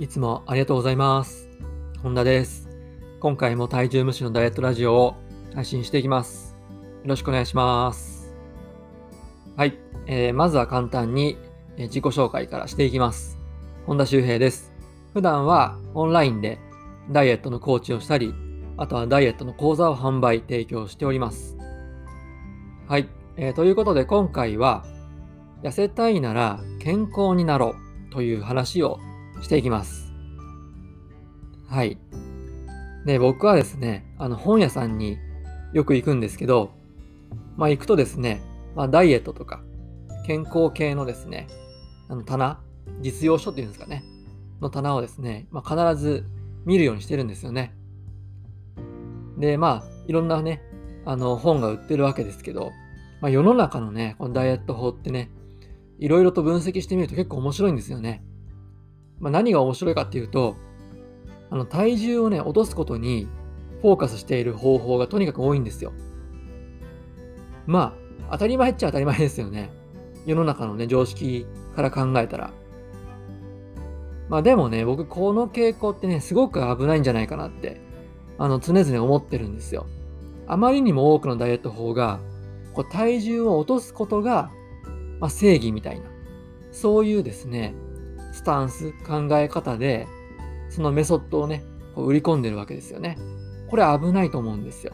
いつもありがとうございます。本田です。今回も体重無視のダイエットラジオを配信していきます。よろしくお願いします。はい。えーまずは簡単に自己紹介からしていきます。本田修平です。普段はオンラインでダイエットのコーチをしたり、あとはダイエットの講座を販売、提供しております。はい。えーということで今回は、痩せたいなら健康になろうという話をしていきます。はい。で、僕はですね、あの本屋さんによく行くんですけど、まあ行くとですね、まあダイエットとか健康系のですね、あの棚、実用書っていうんですかね、の棚をですね、まあ必ず見るようにしてるんですよね。で、まあいろんなね、あの本が売ってるわけですけど、まあ世の中のね、このダイエット法ってね、いろいろと分析してみると結構面白いんですよね。まあ、何が面白いかっていうと、あの体重をね、落とすことにフォーカスしている方法がとにかく多いんですよ。まあ、当たり前っちゃ当たり前ですよね。世の中のね、常識から考えたら。まあでもね、僕この傾向ってね、すごく危ないんじゃないかなって、あの、常々思ってるんですよ。あまりにも多くのダイエット法が、こう体重を落とすことが、まあ、正義みたいな、そういうですね、スタンス、考え方で、そのメソッドをね、こう売り込んでるわけですよね。これ危ないと思うんですよ。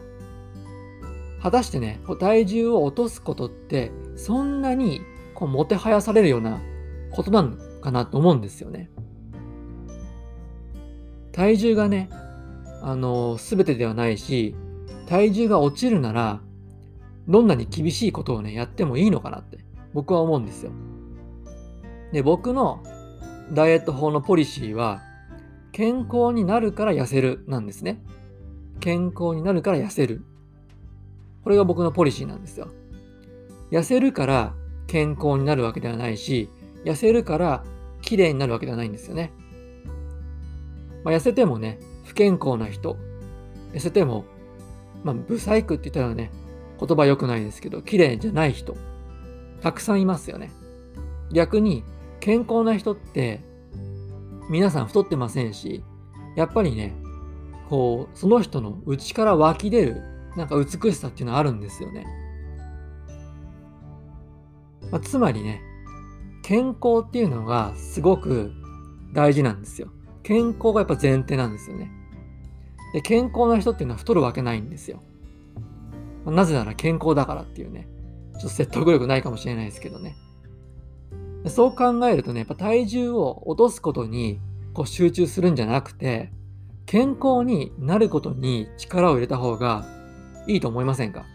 果たしてね、体重を落とすことって、そんなにこうもてはやされるようなことなのかなと思うんですよね。体重がね、あの、すべてではないし、体重が落ちるなら、どんなに厳しいことをね、やってもいいのかなって、僕は思うんですよ。で、僕のダイエット法のポリシーは、健康になるから痩せるなんですね。健康になるから痩せる。これが僕のポリシーなんですよ。痩せるから健康になるわけではないし、痩せるから綺麗になるわけではないんですよね。まあ、痩せてもね、不健康な人、痩せても、まあ、ブサイクって言ったらね、言葉良くないですけど、綺麗じゃない人、たくさんいますよね。逆に、健康な人って、皆さん太ってませんし、やっぱりね、こう、その人の内から湧き出る、なんか美しさっていうのはあるんですよね。まあ、つまりね、健康っていうのがすごく大事なんですよ。健康がやっぱ前提なんですよね。で、健康な人っていうのは太るわけないんですよ。まあなぜなら健康だからっていうね、ちょっと説得力ないかもしれないですけどね。そう考えるとね、やっぱ体重を落とすことにこう集中するんじゃなくて、健康になることに力を入れた方がいいと思いませんか？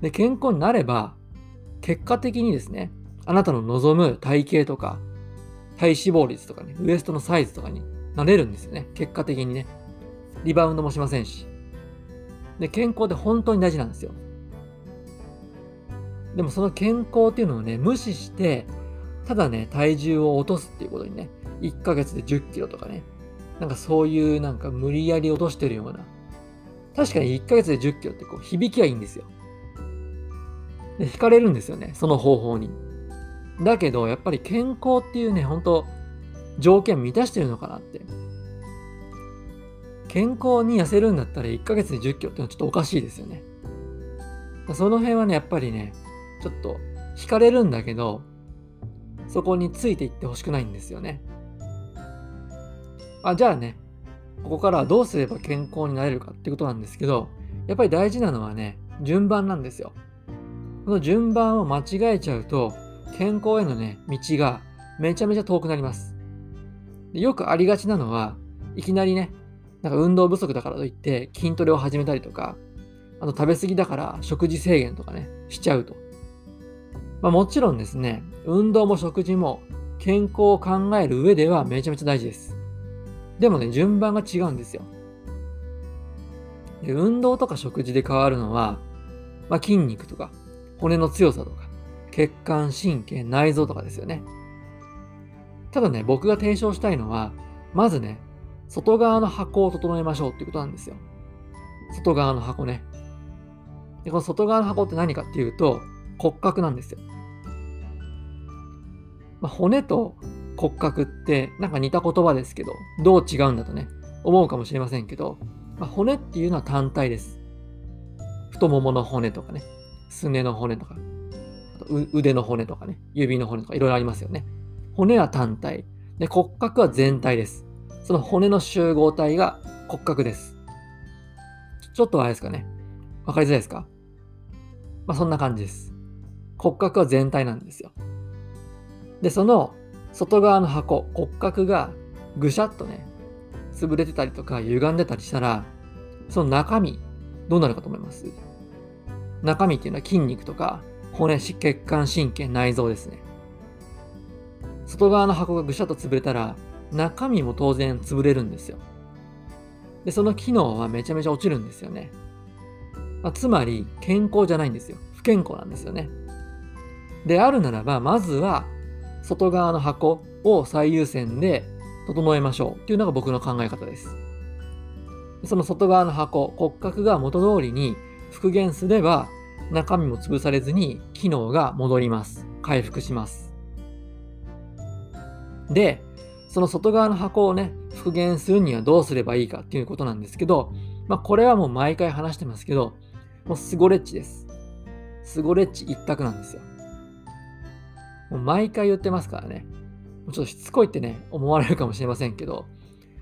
で、健康になれば、結果的にですね、あなたの望む体型とか、体脂肪率とかね、ウエストのサイズとかになれるんですよね。結果的にね。リバウンドもしませんし。で、健康って本当に大事なんですよ。でもその健康っていうのをね、無視して、ただね、体重を落とすっていうことにね、1ヶ月で10キロとかね、なんかそういうなんか無理やり落としてるような。確かに1ヶ月で10キロってこう響きはいいんですよ。で、惹かれるんですよね、その方法に。だけど、やっぱり健康っていうね、本当条件満たしてるのかなって。健康に痩せるんだったら1ヶ月で10キロってのはちょっとおかしいですよね。その辺はね、やっぱりね、ちょっと惹かれるんだけど、そこについていってほしくないんですよね。あ、じゃあね、ここからはどうすれば健康になれるかってことなんですけど、やっぱり大事なのはね、順番なんですよ。この順番を間違えちゃうと、健康へのね、道がめちゃめちゃ遠くなります。でよくありがちなのは、いきなりね、なんか運動不足だからといって筋トレを始めたりとか、あと食べ過ぎだから食事制限とかね、しちゃうと。まあもちろんですね、運動も食事も健康を考える上ではめちゃめちゃ大事です。でもね、順番が違うんですよ。で運動とか食事で変わるのは、まあ、筋肉とか骨の強さとか血管、神経、内臓とかですよね。ただね、僕が提唱したいのは、まずね、外側の箱を整えましょうっていうことなんですよ。外側の箱ね。で、この外側の箱って何かっていうと、骨格なんですよ。まあ、骨と骨格ってなんか似た言葉ですけど、どう違うんだとね、思うかもしれませんけど、まあ、骨っていうのは単体です。太ももの骨とかね、すねの骨とか、腕の骨とかね、指の骨とかいろいろありますよね。骨は単体。で、骨格は全体です。その骨の集合体が骨格です。ちょっとあれですかね。わかりづらいですか？まあそんな感じです。骨格は全体なんですよ。で、その外側の箱、骨格がぐしゃっとね、潰れてたりとか歪んでたりしたら、その中身、どうなるかと思います？中身っていうのは筋肉とか骨、血管、神経、内臓ですね。外側の箱がぐしゃっと潰れたら、中身も当然潰れるんですよ。で、その機能はめちゃめちゃ落ちるんですよね。まあ、つまり、健康じゃないんですよ。不健康なんですよね。であるならば、まずは、外側の箱を最優先で整えましょうっていうのが僕の考え方です。その外側の箱、骨格が元通りに復元すれば、中身も潰されずに機能が戻ります。回復します。で、その外側の箱をね、復元するにはどうすればいいかっていうことなんですけど、まあ、これはもう毎回話してますけど、もうスゴレッチです。スゴレッチ一択なんですよ。もう毎回言ってますからね。もうちょっとしつこいってね、思われるかもしれませんけど、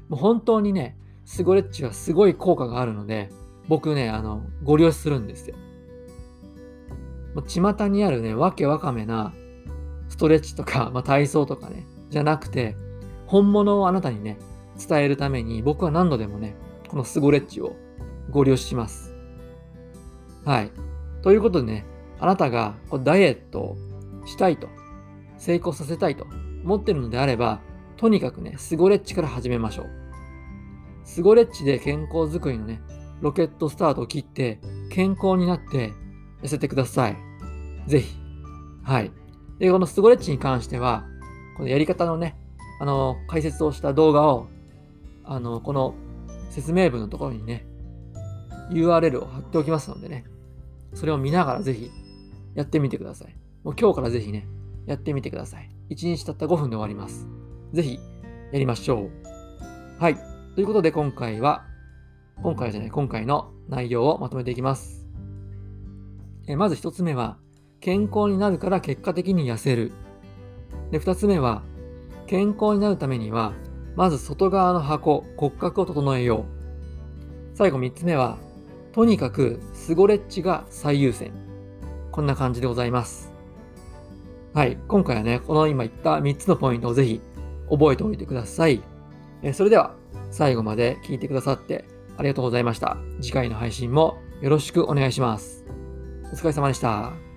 もう本当にね、スゴレッチはすごい効果があるので、僕ね、あの、ご利用するんですよ。もう巷にあるね、わけわかめなストレッチとか、まあ、体操とかね、じゃなくて、本物をあなたにね、伝えるために僕は何度でもね、このスゴレッチをご利用します。はい。ということでね、あなたがこうダイエットをしたいと、成功させたいと思ってるのであれば、とにかくね、スゴレッチから始めましょう。スゴレッチで健康づくりのね、ロケットスタートを切って、健康になって痩せてください。ぜひ。はい。で、このスゴレッチに関しては、このやり方のね、あの、解説をした動画を、あの、この説明文のところにね、URL を貼っておきますのでね、それを見ながらぜひやってみてください。もう今日からぜひね、やってみてください。1日たった5分で終わります。ぜひやりましょう。はい。ということで今回は、今回じゃない、今回の内容をまとめていきます。えまず1つ目は、健康になるから結果的に痩せる。で、2つ目は、健康になるためには、まず外側の箱、骨格を整えよう。最後3つ目は、とにかくスゴレッチが最優先。こんな感じでございます。はい。今回はね、この今言った3つのポイントをぜひ覚えておいてください。えそれでは、最後まで聞いてくださってありがとうございました。次回の配信もよろしくお願いします。お疲れ様でした。